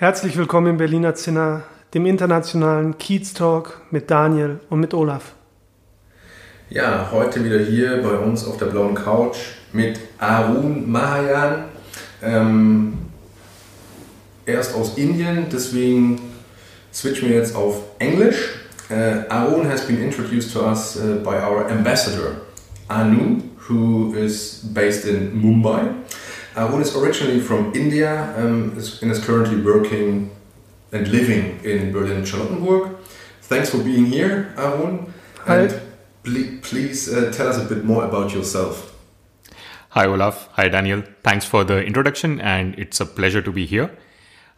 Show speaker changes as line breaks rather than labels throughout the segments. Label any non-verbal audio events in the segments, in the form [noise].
Herzlich willkommen im Berliner Zinner, dem internationalen Kiez Talk mit Daniel und mit Olaf.
Ja, heute wieder hier bei uns auf der blauen Couch mit Arun Mahayan. Ähm, er ist aus Indien, deswegen switchen wir jetzt auf Englisch. Uh, Arun has been introduced to us uh, by our ambassador, Anu, who is based in Mumbai. Arun is originally from India um, and is currently working and living in Berlin Charlottenburg. Thanks for being here, Arun.
Hi.
And ple- please uh, tell us a bit more about yourself.
Hi, Olaf. Hi, Daniel. Thanks for the introduction, and it's a pleasure to be here.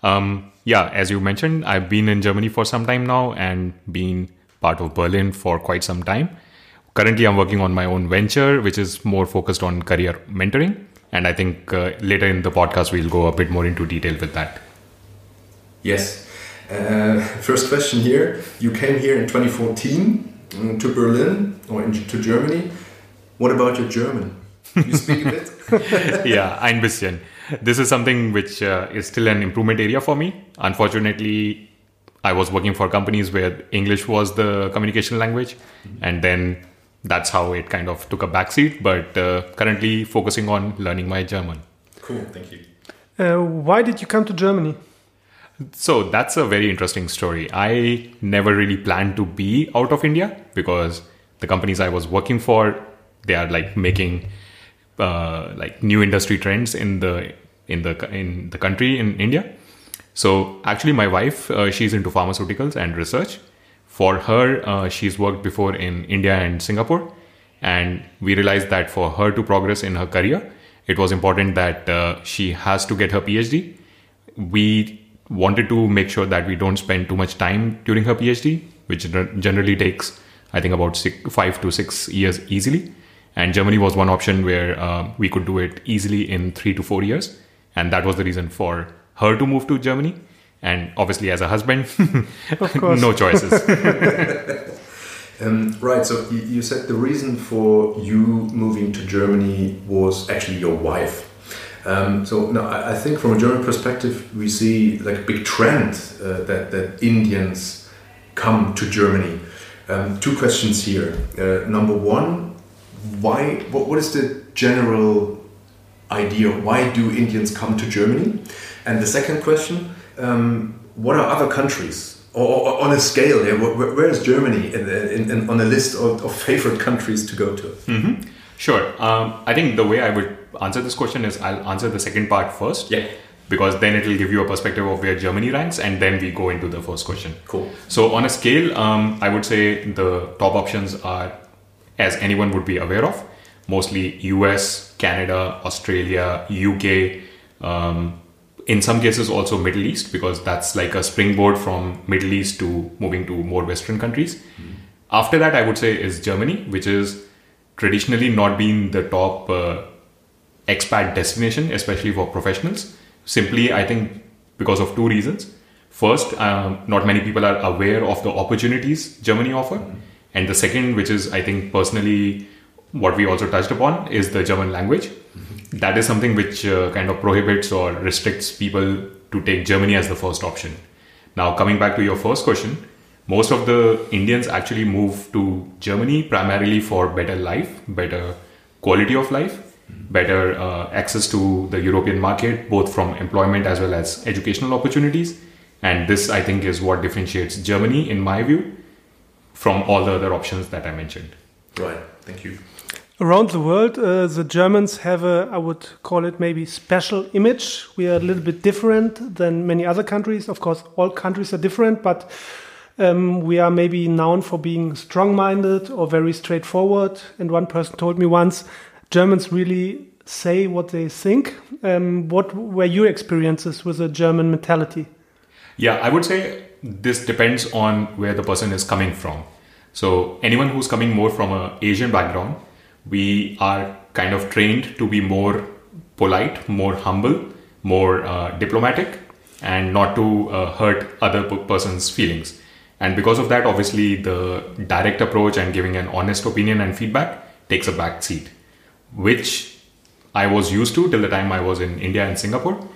Um, yeah, as you mentioned, I've been in Germany for some time now and been part of Berlin for quite some time. Currently, I'm working on my own venture, which is more focused on career mentoring. And I think uh, later in the podcast, we'll go a bit more into detail with that.
Yes. Uh, first question here. You came here in 2014 um, to Berlin or in, to Germany. What about your German? You speak a bit? [laughs]
yeah, ein bisschen. This is something which uh, is still an improvement area for me. Unfortunately, I was working for companies where English was the communication language, and then that's how it kind of took a backseat. But uh, currently, focusing on learning my German.
Cool, thank you.
Uh, why did you come to Germany?
So that's a very interesting story. I never really planned to be out of India because the companies I was working for, they are like making uh, like new industry trends in the in the in the country in India. So actually, my wife, uh, she's into pharmaceuticals and research. For her, uh, she's worked before in India and Singapore, and we realized that for her to progress in her career, it was important that uh, she has to get her PhD. We wanted to make sure that we don't spend too much time during her PhD, which generally takes, I think, about six, five to six years easily. And Germany was one option where uh, we could do it easily in three to four years. And that was the reason for her to move to Germany. And obviously, as a husband, [laughs]
Of course. [laughs]
no choices. [laughs]
Um, right, so you, you said the reason for you moving to Germany was actually your wife. Um, so no, I, I think from a German perspective, we see like a big trend uh, that, that Indians come to Germany. Um, two questions here. Uh, number one, why? What, what is the general idea? Why do Indians come to Germany? And the second question, um, what are other countries? Or, or on a scale, yeah, where, where is Germany in, in, in, on a list of, of favorite countries to go to?
Sure. Um, I think the way I would answer this question is I'll answer the second part first.
Yeah.
Because then it will give you a perspective of where Germany ranks, and then we go into the first question.
Cool.
So, on a scale, um, I would say the top options are, as anyone would be aware of, mostly US, Canada, Australia, UK, um, in some cases also Middle East, because that's like a springboard from Middle East to moving to more Western countries. After that, I would say is Germany, which is traditionally not been the top uh, expat destination, especially for professionals. Simply, I think because of two reasons. First, um, not many people are aware of the opportunities Germany offer, and the second, which is I think personally what we also touched upon, is the German language. That is something which uh, kind of prohibits or restricts people to take Germany as the first option. Now, coming back to your first question, most of the Indians actually move to Germany primarily for better life, better quality of life, better uh, access to the European market, both from employment as well as educational opportunities. And this, I think, is what differentiates Germany, in my view, from all the other options that I mentioned.
Right, thank you.
Around the world, uh, the Germans have a, I would call it maybe special image. We are a little bit different than many other countries. Of course, all countries are different, but um, we are maybe known for being strong minded or very straightforward. And one person told me once Germans really say what they think. Um, what were your experiences with the German mentality?
Yeah, I would say this depends on where the person is coming from. So anyone who's coming more from an Asian background, we are kind of trained to be more polite, more humble, more uh, diplomatic, and not to uh, hurt other person's feelings. And because of that, obviously, the direct approach and giving an honest opinion and feedback takes a back seat, which I was used to till the time I was in India and Singapore.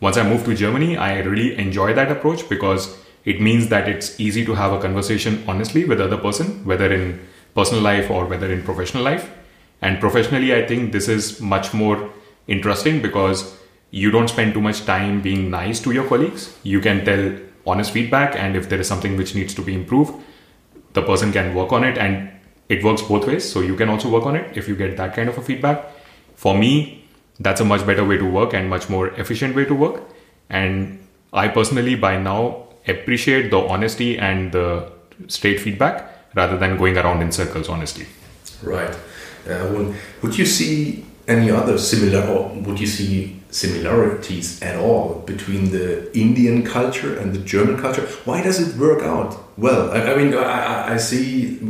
Once I moved to Germany, I really enjoy that approach because it means that it's easy to have a conversation honestly with other person, whether in personal life or whether in professional life. And professionally, I think this is much more interesting because you don't spend too much time being nice to your colleagues. You can tell honest feedback, and if there is something which needs to be improved, the person can work on it, and it works both ways. So you can also work on it if you get that kind of a feedback. For me, that's a much better way to work and much more efficient way to work. And I personally, by now, appreciate the honesty and the straight feedback rather than going around in circles, honestly.
Right. Uh, would you see any other similar, or would you see similarities at all between the Indian culture and the German culture? Why does it work out well? I, I mean, I, I, see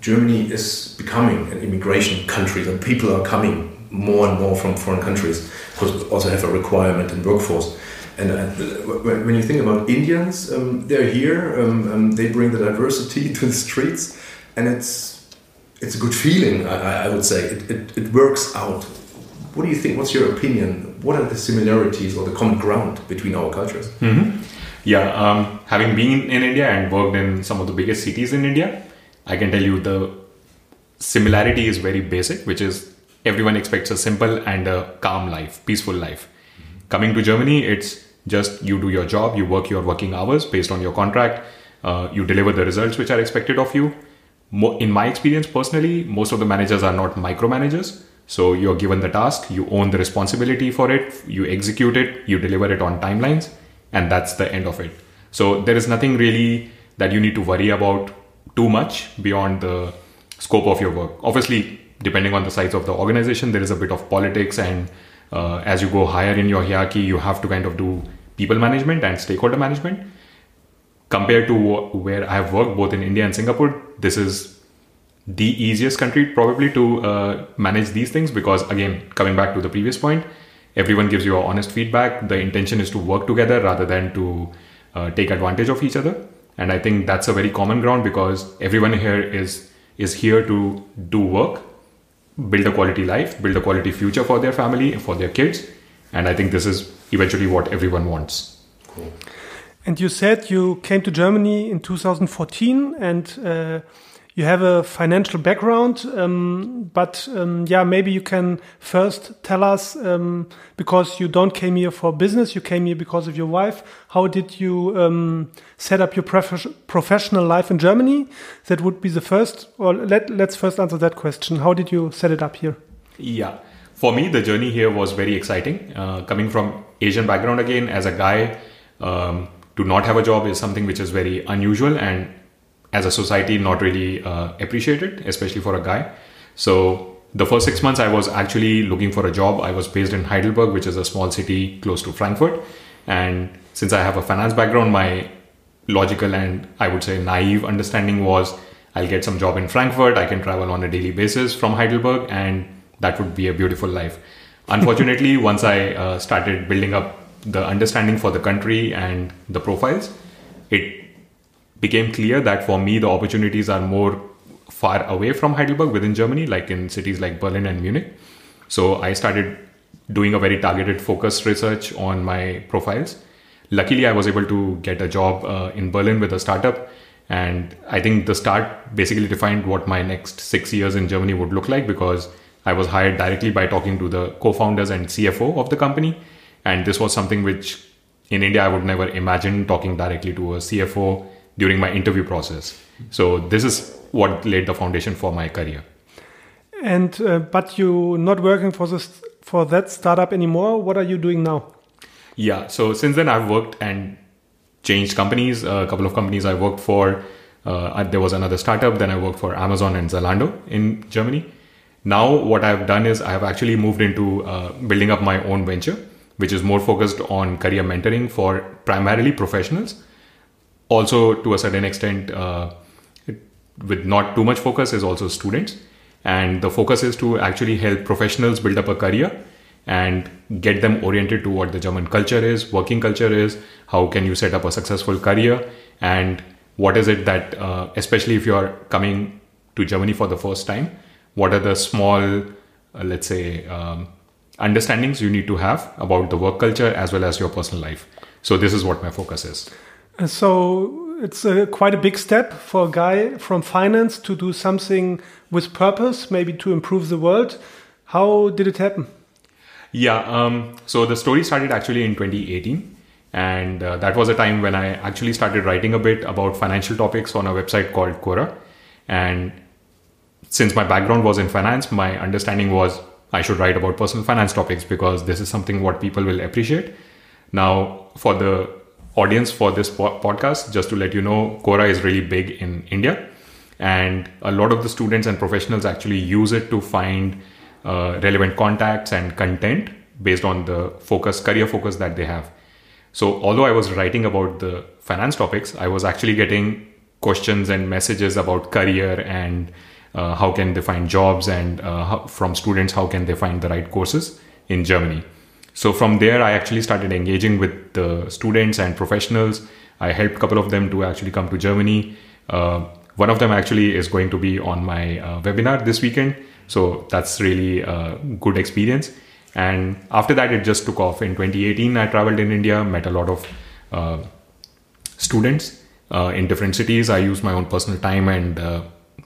Germany is becoming an immigration country, and people are coming more and more from foreign countries. Because we also have a requirement in workforce. And uh, when you think about Indians, um, they're here. Um, um, they bring the diversity [laughs] to the streets, and it's it's a good feeling. I, I would say it, it, it, works out. What do you think? What's your opinion? What are the similarities or the common ground between our cultures?
Mm -hmm. Yeah, um, having been in India and worked in some of the biggest cities in India, I can tell you the similarity is very basic, which is everyone expects a simple and a calm life, peaceful life. Mm -hmm. Coming to Germany, it's just you do your job, you work your working hours based on your contract, uh, you deliver the results which are expected of you in my experience personally, most of the managers are not micromanagers. So you're given the task, you own the responsibility for it, you execute it, you deliver it on timelines, and that's the end of it. So there is nothing really that you need to worry about too much beyond the scope of your work. Obviously, depending on the size of the organization, there is a bit of politics, and uh, as you go higher in your hierarchy, you have to kind of do people management and stakeholder management compared to where I have worked both in India and Singapore, this is the easiest country probably to uh, manage these things because, again, coming back to the previous point, everyone gives you honest feedback. The intention is to work together rather than to uh, take advantage of each other. And I think that's a very common ground because everyone here is is here to do work, build a quality life, build a quality future for their family, for their kids. And I think this is eventually what everyone wants.
Cool.
And you said you came to Germany in 2014 and uh, you have a financial background. Um, but um, yeah, maybe you can first tell us um, because you don't came here for business, you came here because of your wife. How did you um, set up your prof professional life in Germany? That would be the first. Or let, let's first answer that question. How did you set it up here?
Yeah. For me, the journey here was very exciting. Uh, coming from Asian background again, as a guy, um, to not have a job is something which is very unusual and as a society not really uh, appreciated especially for a guy. So the first six months i was actually looking for a job. I was based in heidelberg which is a small city close to frankfurt. And since i have a finance background my logical and i would say naive understanding was i'll get some job in frankfurt. I can travel on a daily basis from heidelberg and that would be a beautiful life. Unfortunately [laughs] once i uh, started building up the understanding for the country and the profiles, it became clear that for me the opportunities are more far away from Heidelberg within Germany, like in cities like Berlin and Munich. So I started doing a very targeted focused research on my profiles. Luckily, I was able to get a job uh, in Berlin with a startup. And I think the start basically defined what my next six years in Germany would look like because I was hired directly by talking to the co founders and CFO of the company and this was something which in India I would never imagine talking directly to a CFO during my interview process. So this is what laid the foundation for my career.
And uh, but you not working for this for that startup anymore. What are you doing now?
Yeah, so since then I've worked and changed companies. a couple of companies I worked for. Uh, there was another startup. Then I worked for Amazon and Zalando in Germany. Now what I've done is I have actually moved into uh, building up my own venture which is more focused on career mentoring for primarily professionals. Also, to a certain extent, uh, with not too much focus, is also students. And the focus is to actually help professionals build up a career and get them oriented to what the German culture is, working culture is, how can you set up a successful career, and what is it that, uh, especially if you're coming to Germany for the first time, what are the small, uh, let's say, um, understandings you need to have about the work culture as well as your personal life. So this is what my focus is.
Uh, so it's a, quite a big step for a guy from finance to do something with purpose, maybe to improve the world. How did it happen?
Yeah, um, so the story started actually in 2018. And uh, that was a time when I actually started writing a bit about financial topics on a website called Quora. And since my background was in finance, my understanding was I should write about personal finance topics because this is something what people will appreciate. Now, for the audience for this po- podcast, just to let you know, Quora is really big in India. And a lot of the students and professionals actually use it to find uh, relevant contacts and content based on the focus, career focus that they have. So, although I was writing about the finance topics, I was actually getting questions and messages about career and uh, how can they find jobs and uh, how, from students how can they find the right courses in germany. So from there i actually started engaging with the students and professionals. I helped a couple of them to actually come to germany. Uh, one of them actually is going to be on my uh, webinar this weekend. So that's really a good experience. And after that it just took off. In 2018 i traveled in india met a lot of uh, students uh, in different cities. I used my own personal time and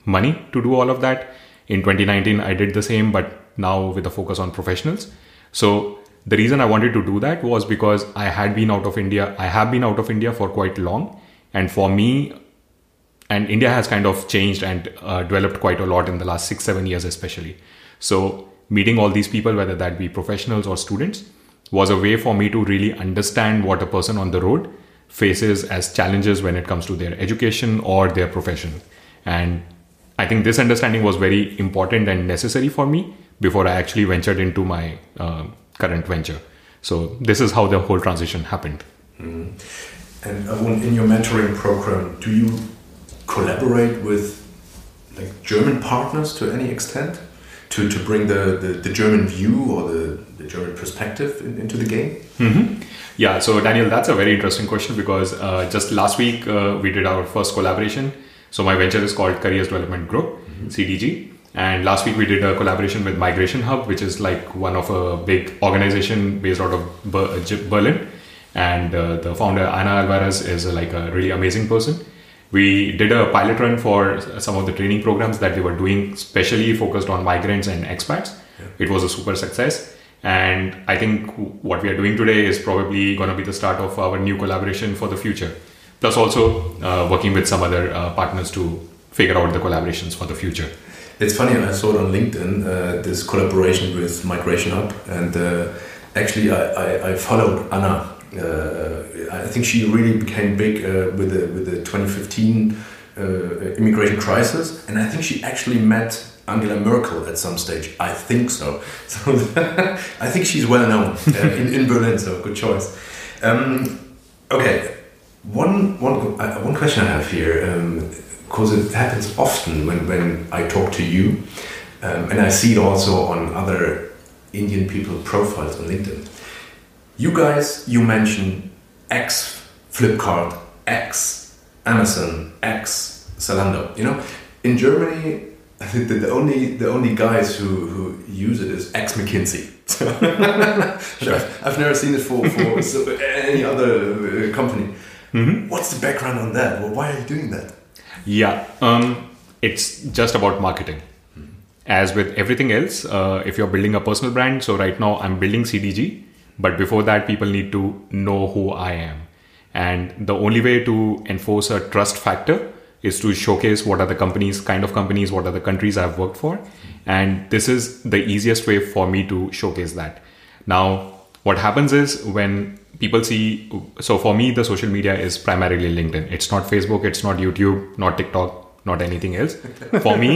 money to do all of that. In 2019, I did the same, but now with a focus on professionals. So the reason I wanted to do that was because I had been out of India. I have been out of India for quite long. And for me, and India has kind of changed and uh, developed quite a lot in the last six, seven years, especially. So meeting all these people, whether that be professionals or students, was a way for me to really understand what a person on the road faces as challenges when it comes to their education or their profession. And I think this understanding was very important and necessary for me before I actually ventured into my uh, current venture. So this is how the whole transition happened.
Mm. And uh, in your mentoring program, do you collaborate with like German partners to any extent to, to bring the, the, the German view or the, the German perspective in, into the game?
Mm -hmm. Yeah, so Daniel, that's a very interesting question because uh, just last week uh, we did our first collaboration so my venture is called Careers Development Group, mm-hmm. CDG. And last week we did a collaboration with Migration Hub, which is like one of a big organization based out of uh, Berlin. And uh, the founder Ana Alvarez is uh, like a really amazing person. We did a pilot run for some of the training programs that they were doing, specially focused on migrants and expats. Yeah. It was a super success. And I think what we are doing today is probably going to be the start of our new collaboration for the future plus also uh, working with some other uh, partners to figure out the collaborations for the future.
It's funny, I saw it on LinkedIn, uh, this collaboration with Migration Hub, and uh, actually I, I, I, followed Ana. Uh, I think she really became big uh, with the with the 2015 immigration crisis, and I think she actually met Angela Merkel at some stage. I think so. [laughs] So I think she's well known in, in Berlin. So good choice. Um, okay, one, one, uh, one question I have here, because um, it happens often when, when I talk to you, um, and I see it also on other Indian people profiles on LinkedIn. You guys, you mention X Flipkart, X Amazon, X Zalando. You know, in Germany, the, the only the only guys who, who use it is X McKinsey. [laughs] [laughs] sure. I've, I've, never seen it for, for [laughs] any other uh, company. Mm-hmm. What's the background on that? Well, why are you doing that?
Yeah, um, it's just about marketing. Mm-hmm. As with everything else, uh, if you're building a personal brand, so right now I'm building CDG, but before that, people need to know who I am. And the only way to enforce a trust factor is to showcase what are the companies, kind of companies, what are the countries I've worked for. And this is the easiest way for me to showcase that. Now, what happens is when people see so for me the social media is primarily linkedin it's not facebook it's not youtube not tiktok not anything else [laughs] for me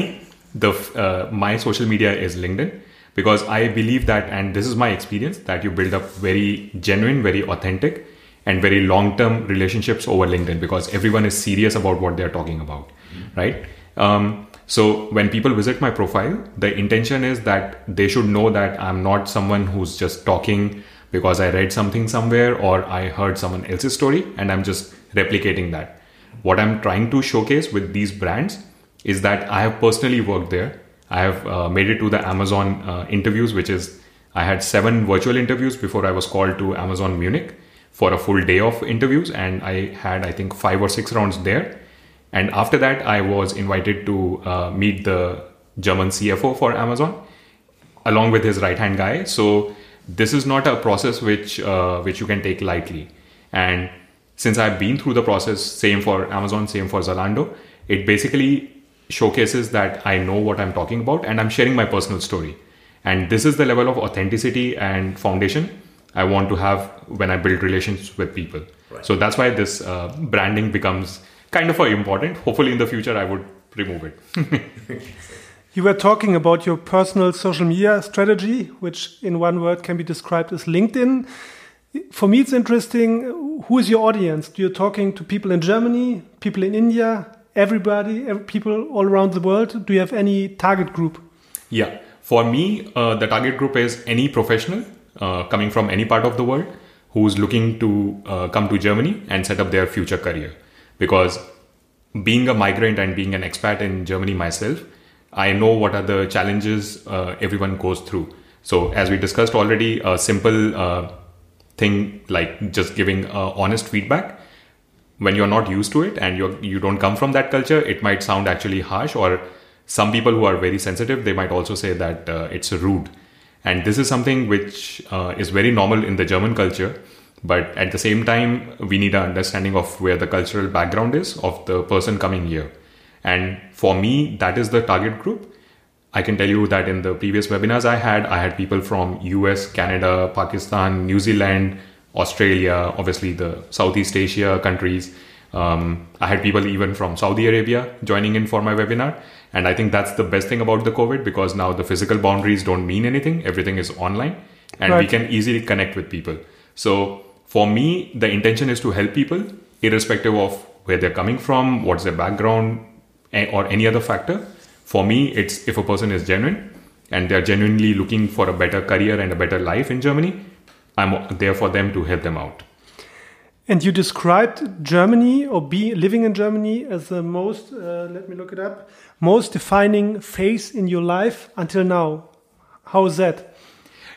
the uh, my social media is linkedin because I believe that, and this is my experience, that you build up very genuine, very authentic, and very long term relationships over LinkedIn because everyone is serious about what they're talking about, mm-hmm. right? Um, so when people visit my profile, the intention is that they should know that I'm not someone who's just talking because I read something somewhere or I heard someone else's story and I'm just replicating that. What I'm trying to showcase with these brands is that I have personally worked there. I have uh, made it to the Amazon uh, interviews, which is I had seven virtual interviews before I was called to Amazon Munich for a full day of interviews, and I had I think five or six rounds there. And after that, I was invited to uh, meet the German CFO for Amazon, along with his right hand guy. So this is not a process which uh, which you can take lightly. And since I've been through the process, same for Amazon, same for Zalando, it basically showcases that I know what I'm talking about and I'm sharing my personal story. And this is the level of authenticity and foundation I want to have when I build relations with people. Right. So that's why this uh, branding becomes kind of important. Hopefully, in the future, I would remove it. [laughs]
you were talking about your personal social media strategy, which in one word can be described as LinkedIn. For me, it's interesting. Who is your audience? Do you talking to people in Germany, people in India, everybody, every, people all around the world? Do you have any target group?
Yeah, for me, uh, the target group is any professional uh, coming from any part of the world who's looking to uh, come to Germany and set up their future career because being a migrant and being an expat in Germany myself, I know what are the challenges uh, everyone goes through. So, as we discussed already, a simple uh, thing like just giving uh, honest feedback when you're not used to it and you you don't come from that culture, it might sound actually harsh. Or some people who are very sensitive, they might also say that uh, it's rude. And this is something which uh, is very normal in the German culture but at the same time we need an understanding of where the cultural background is of the person coming here and for me that is the target group. I can tell you that in the previous webinars i had i had people from us canada pakistan new zealand australia obviously the southeast asia countries. Um, i had people even from saudi arabia joining in for my webinar. And i think that's the best thing about the covid because now the physical boundaries don't mean anything. Everything is online and right. we can easily connect with people. So for me, the intention is to help people, irrespective of where they're coming from, what's their background, or any other factor. For me, it's if a person is genuine and they're genuinely looking for a better career and a better life in Germany, I'm there for them to help them out.
And you described Germany or be living in Germany as the most, uh, let me look it up, most defining phase in your life until now. How is that?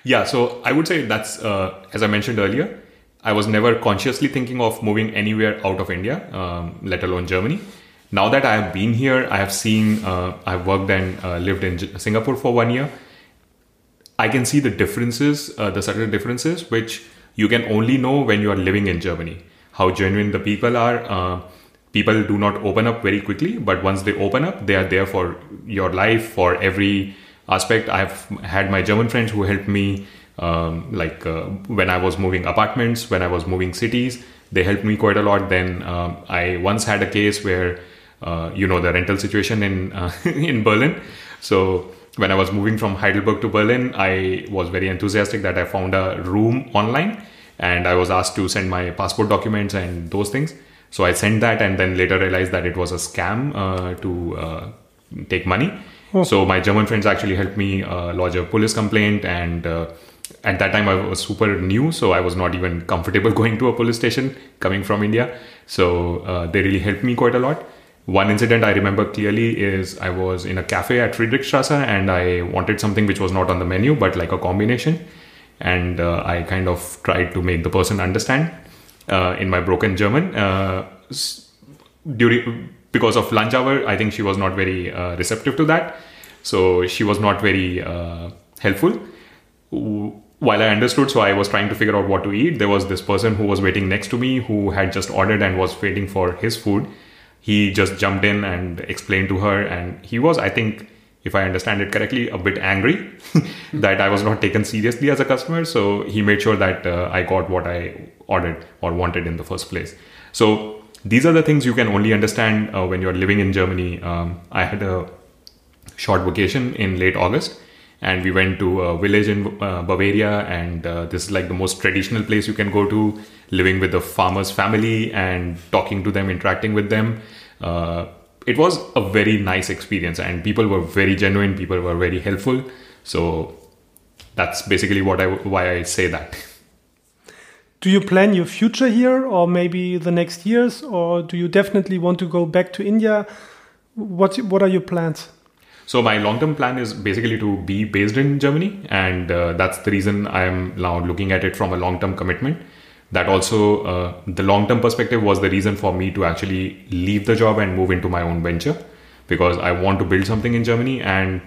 Yeah, so I would say that's, uh, as I mentioned earlier, I was never consciously thinking of moving anywhere out of India, um, let alone Germany. Now that I have been here, I have seen, uh, I've worked and uh, lived in Singapore for one year. I can see the differences, uh, the subtle differences, which you can only know when you are living in Germany. How genuine the people are. Uh, people do not open up very quickly, but once they open up, they are there for your life, for every aspect. I've had my German friends who helped me um, like uh, when I was moving apartments, when I was moving cities, they helped me quite a lot. Then um, I once had a case where, uh, you know, the rental situation in uh, [laughs] in Berlin. So when I was moving from Heidelberg to Berlin, I was very enthusiastic that I found a room online, and I was asked to send my passport documents and those things. So I sent that, and then later realized that it was a scam uh, to uh, take money. Oh. So my German friends actually helped me uh, lodge a police complaint and at that time I was super new, so I was not even comfortable [laughs] going to a police station coming from India. So uh, they really helped me quite a lot. One incident I remember clearly is I was in a cafe at Friedrichstrasse and I wanted something which was not on the menu but like a combination. And uh, I kind of tried to make the person understand uh, in my broken German. Uh, during because of lunch hour, I think she was not very uh, receptive to that. So she was not very uh, helpful while I understood, so I was trying to figure out what to eat. There was this person who was waiting next to me who had just ordered and was waiting for his food. He just jumped in and explained to her, and he was, I think, if I understand it correctly, a bit angry [laughs] that I was not taken seriously as a customer. So he made sure that uh, I got what I ordered or wanted in the first place. So these are the things you can only understand uh, when you're living in Germany. Um, I had a short vacation in late August and we went to a village in uh, Bavaria, and uh, this is like the most traditional place you can go to, living with the farmer's family and talking to them, interacting with them. Uh, it was a very nice experience, and people were very genuine. People were very helpful. So that's basically what I why I say that.
Do you plan your future here, or maybe the next years, or do you definitely want to go back to India? What what are your plans?
So my long-term plan is basically to be based in Germany, and uh, that's the reason I am now looking at it from a long-term commitment. That also, uh, the long-term perspective was the reason for me to actually leave the job and move into my own venture, because I want to build something in Germany, and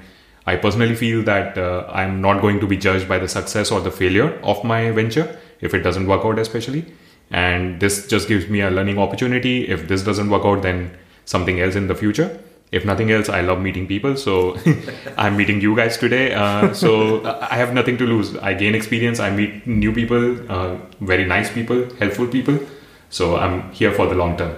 I personally feel that uh, I'm not going to be judged by the success or the failure of my venture if it doesn't work out, especially. And this just gives me a learning opportunity. If this doesn't work out, then something else in the future if nothing else, I love meeting people. So [laughs] I'm meeting you guys today. Uh, so I have nothing to lose. I gain experience. I meet new people, uh, very nice people, helpful people. So I'm here for the long term.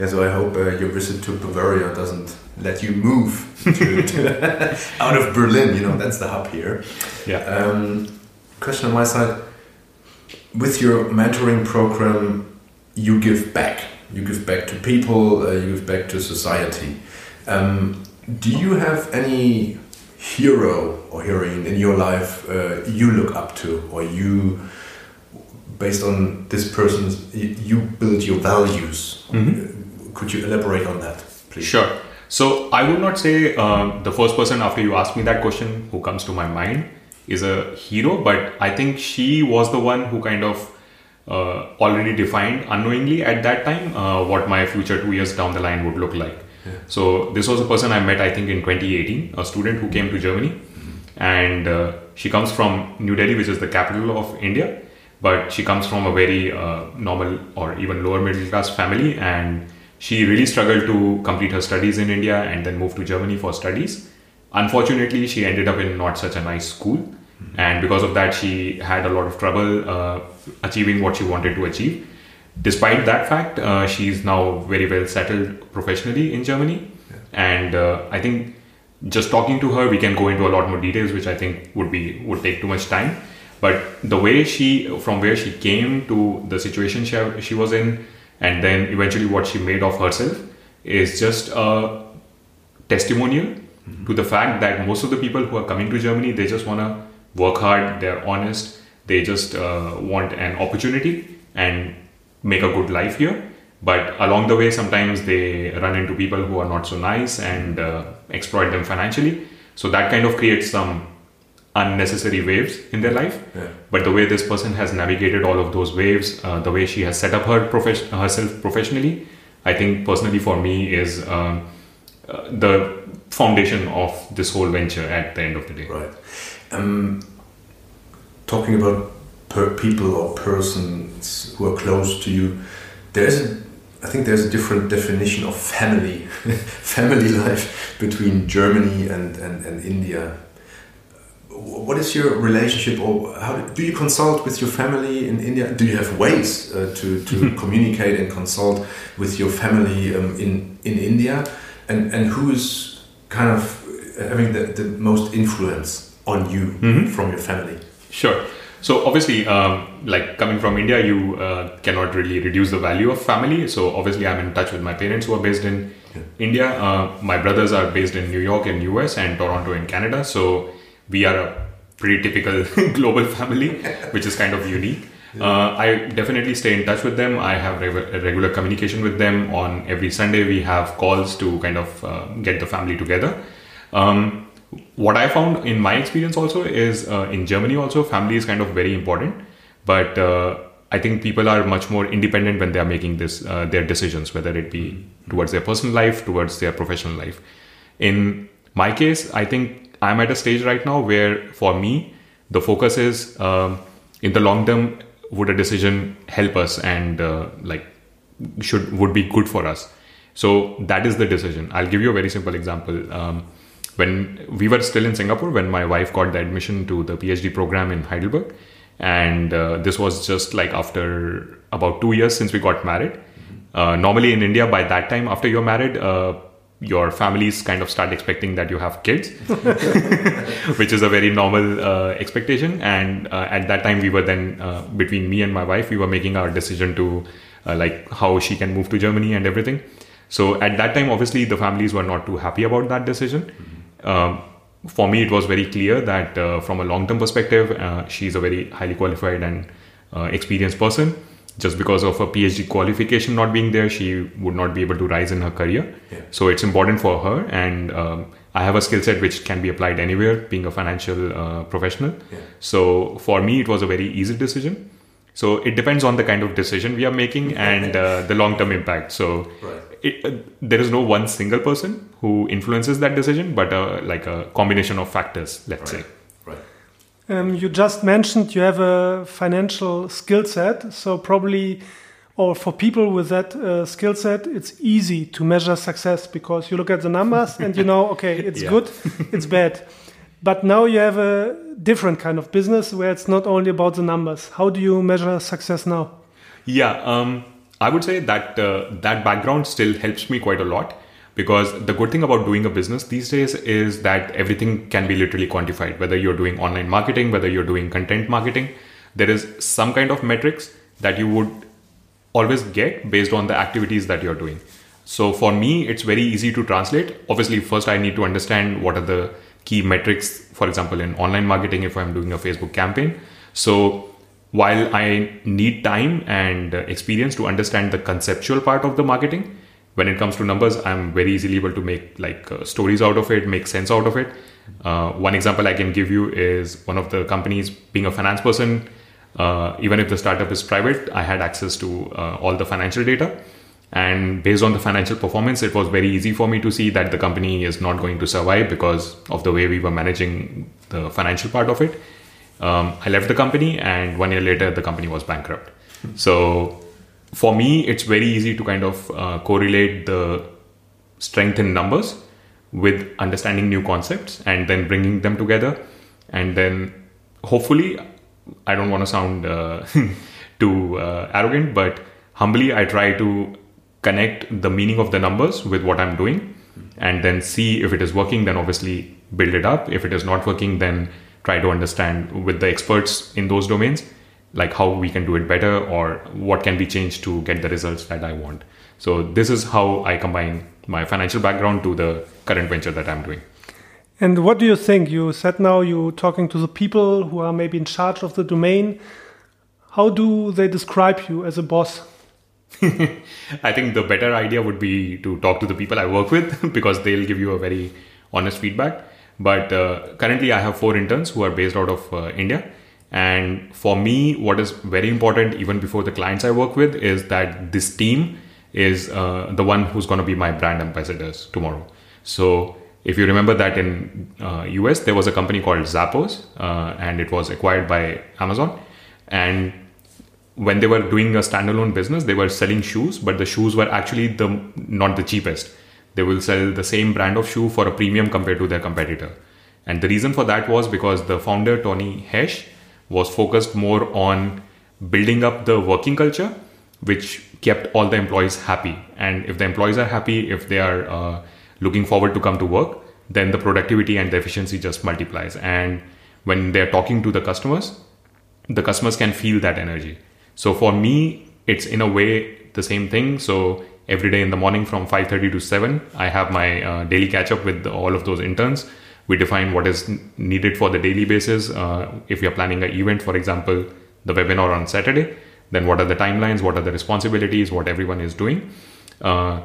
Yeah, so I hope uh, your visit to Bavaria doesn't let you move to, [laughs] to [laughs] out of Berlin. You know, that's the hub here.
Yeah.
Um, question on my side. With your mentoring program, you give back. You give back to people, uh, you give back to society. Um, do you have any hero or heroine in your life uh, you look up to, or you, based on this person's, you build your values? Mm -hmm. Could you elaborate on that, please?
Sure. So I would not say uh, the first person after you ask me that question who comes to my mind is a hero, but I think she was the one who kind of uh, already defined unknowingly at that time uh, what my future two years down the line would look like. So this was a person I met, I think, in 2018, a student who came to Germany, mm-hmm. and uh, she comes from New Delhi, which is the capital of India, but she comes from a very uh, normal or even lower middle class family, and she really struggled to complete her studies in India and then moved to Germany for studies. Unfortunately, she ended up in not such a nice school, mm-hmm. and because of that, she had a lot of trouble uh, achieving what she wanted to achieve Despite that fact, uh, she's now very well settled professionally in Germany. Yeah. And uh, I think just talking to her, we can go into a lot more details, which I think would be would take too much time. But the way she, from where she came to the situation she, she was in, and then eventually what she made of herself, is just a testimonial mm-hmm. to the fact that most of the people who are coming to Germany, they just want to work hard, they're honest, they just uh, want an opportunity, and make a good life here. But along the way, sometimes they run into people who are not so nice and uh, exploit them financially. So that kind of creates some unnecessary waves in their life. Yeah. But the way this person has navigated all of those waves, uh, the way she has set up her prof- herself professionally, I think personally for me is um, uh, the foundation of this whole venture at the end of the day.
Right. Um, talking about per people or persons who are close to you, there's a, I think there's a different definition of family, [laughs] family life between Germany and, and, and India. What is your relationship, or how do, do you consult with your family in India? Do you have ways uh, to, to [laughs] communicate and consult with your family um, in in India? And and who is kind of having the, the most influence on you mm -hmm. from your family?
Sure. So obviously, um, like coming from India, you uh, cannot really reduce the value of family. So obviously, I'm in touch with my parents who are based in yeah. India. Uh, my brothers are based in New York in US and Toronto in Canada. So we are a pretty typical [laughs] global family, which is kind of unique. Uh, I definitely stay in touch with them. I have re- regular communication with them. On every Sunday, we have calls to kind of uh, get the family together. Um, what I found in my experience also is uh, in Germany also family is kind of very important, but uh, I think people are much more independent when they are making this uh, their decisions, whether it be towards their personal life, towards their professional life. In my case, I think I'm at a stage right now where for me the focus is um, in the long term would a decision help us and uh, like should would be good for us. So that is the decision. I'll give you a very simple example. Um, when we were still in Singapore, when my wife got the admission to the PhD program in Heidelberg, and uh, this was just like after about two years since we got married. Uh, normally in India, by that time, after you're married, uh, your families kind of start expecting that you have kids, [laughs] [laughs] which is a very normal uh, expectation. And uh, at that time, we were then uh, between me and my wife, we were making our decision to uh, like how she can move to Germany and everything. So at that time, obviously, the families were not too happy about that decision. Mm-hmm. Um, for me, it was very clear that uh, from a long term perspective, uh, she's a very highly qualified and experienced person just because of her PhD qualification not being there, she would not be able to rise in her career. Yeah. So it's important for her, and um, I have a skill set which can be applied anywhere, being a financial uh, professional. Yeah. So for me, it was a very easy decision. So it depends on the kind of decision we are making and uh, the long term impact. So right. it, uh, there is no one single person who influences that decision, but uh, like a combination of factors, let's right. say.
Um, you just mentioned you have a financial skill set, so probably, or for people with that uh, skill set, it's easy to measure success because you look at the numbers and you know, [laughs] okay, it's yeah. good, it's bad. But now you have a different kind of business where it's not only about the numbers. How do you measure success now?
Yeah, um, I would say that uh, that background still helps me quite a lot because the good thing about doing a business these days is that everything can be literally quantified whether you're doing online marketing whether you're doing content marketing there is some kind of metrics that you would always get based on the activities that you're doing so for me it's very easy to translate obviously first i need to understand what are the key metrics for example in online marketing if i'm doing a facebook campaign. So while i need time and experience to understand the conceptual part of the marketing when it comes to numbers i'm very easily able to make like uh, stories out of it make sense out of it. Uh, one example i can give you is one of the companies being a finance person uh, even if the startup is private i had access to uh, all the financial data and based on the financial performance it was very easy for me to see that the company is not going to survive because of the way we were managing the financial part of it um, i left the company and one year later the company was bankrupt so for me, it's very easy to kind of uh, correlate the strength in numbers with understanding new concepts and then bringing them together. And then hopefully, I don't want to sound uh, [laughs] too uh, arrogant, but humbly, I try to connect the meaning of the numbers with what I'm doing and then see if it is working, then obviously build it up. If it is not working, then try to understand with the experts in those domains like how we can do it better or what can be changed to get the results that I want. So this is how I combine my financial background to the current venture that I'm doing.
And what do you think? You said now you're talking to the people who are maybe in charge of the domain. How do they describe you as a boss? [laughs]
I think the better idea would be to talk to the people I work with [laughs] because they'll give you a very honest feedback. But uh, currently, I have four interns who are based out of uh, India and for me, what is very important, even before the clients I work with, is that this team is uh, the one who's going to be my brand ambassadors tomorrow. So if you remember that in uh, US, there was a company called Zappos, uh, and it was acquired by Amazon. And when they were doing a standalone business, they were selling shoes, but the shoes were actually the not the cheapest. They will sell the same brand of shoe for a premium compared to their competitor. And the reason for that was because the founder Tony Hsieh was focused more on building up the working culture, which kept all the employees happy. And if the employees are happy, if they are uh, looking forward to come to work, then the productivity and the efficiency just multiplies. And when they're talking to the customers, the customers can feel that energy. So for me, it's in a way the same thing. So every day in the morning from 5:30 to 7, I have my uh, daily catch up with all of those interns we define what is needed for the daily basis. Uh, if you're planning an event, for example, the webinar on Saturday, then what are the timelines, what are the responsibilities, what everyone is doing. Uh,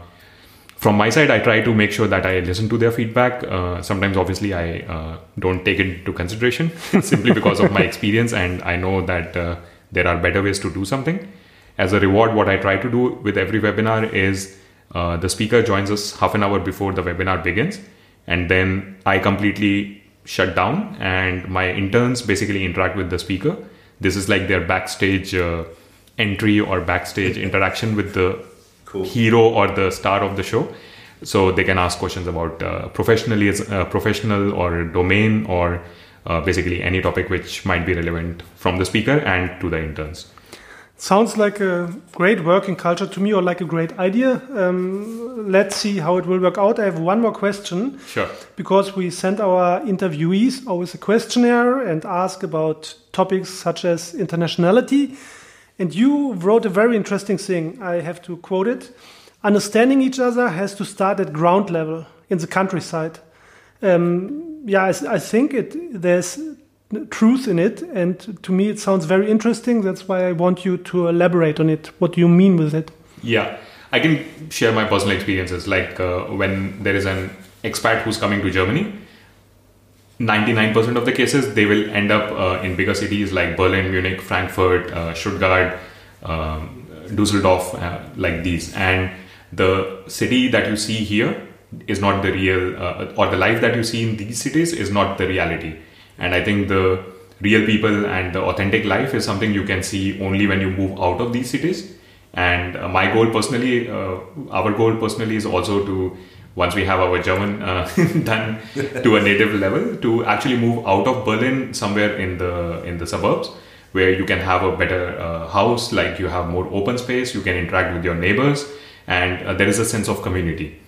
from my side, I try to make sure that I listen to their feedback. Uh, sometimes, obviously, I uh, don't take it into consideration [laughs] simply because of my [laughs] experience, and I know that uh, there are better ways to do something. As a reward, what I try to do with every webinar is uh, the speaker joins us half an hour before the webinar begins and then I completely shut down and my interns basically interact with the speaker. This is like their backstage uh, entry or backstage [laughs] interaction with the cool. hero or the star of the show. So they can ask questions about uh, professionally as uh, professional or domain or uh, basically any topic which might be relevant from the speaker and to the interns.
Sounds like a great working culture to me, or like a great idea. Um, let's see how it will work out. I have one more question.
Sure.
Because we send our interviewees always a questionnaire and ask about topics such as internationality. And you wrote a very interesting thing. I have to quote it. Understanding each other has to start at ground level in the countryside. Um, yeah, I, I think it, there's truth in it. And to me, it sounds very interesting. That's why I want you to elaborate on it. What do you mean with it?
Yeah, I can share my personal experiences. Like uh, when there is an expat who's coming to Germany, 99% of the cases they will end up uh, in bigger cities like Berlin, Munich, Frankfurt, uh, Stuttgart, um, Dusseldorf, uh, like these. And the city that you see here is not the real, uh, or the life that you see in these cities is not the reality and I think the real people and the authentic life is something you can see only when you move out of these cities. And uh, my goal personally, uh, our goal personally is also to, once we have our German uh, [laughs] done to a native level, to actually move out of Berlin somewhere in the in the suburbs where you can have a better uh, house, like you have more open space, you can interact with your neighbors, and uh, there is a sense of community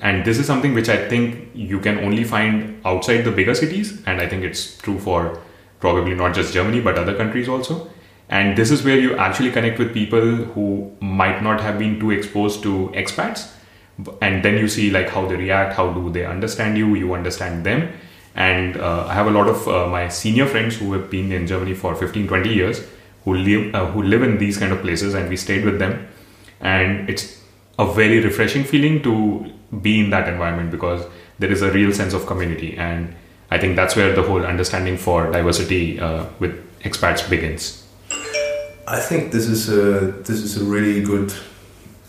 and this is something which i think you can only find outside the bigger cities. And i think it's true for probably not just germany but other countries also. And this is where you actually connect with people who might not have been too exposed to expats. And then you see like how they react how do they understand you you understand them. And uh, i have a lot of uh, my senior friends who have been in germany for 15 20 years who live uh, who live in these kind of places and we stayed with them. And it's a very refreshing feeling to be in that environment because there is a real sense of community. And i think that's where the whole understanding for diversity uh, with expats begins.
I think this is a this is a really good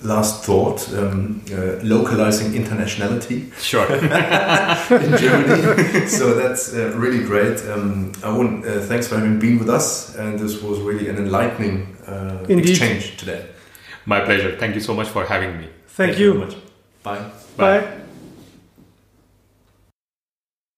last thought um, uh, localizing internationality.
Sure. [laughs]
In germany. [laughs] So that's uh, really great. Um, i want uh, thanks for having been with us. And this was really an enlightening uh, exchange today.
My pleasure. Thank you so much for having me.
Thank, thank you.
you. Bye.
Bye. Bye.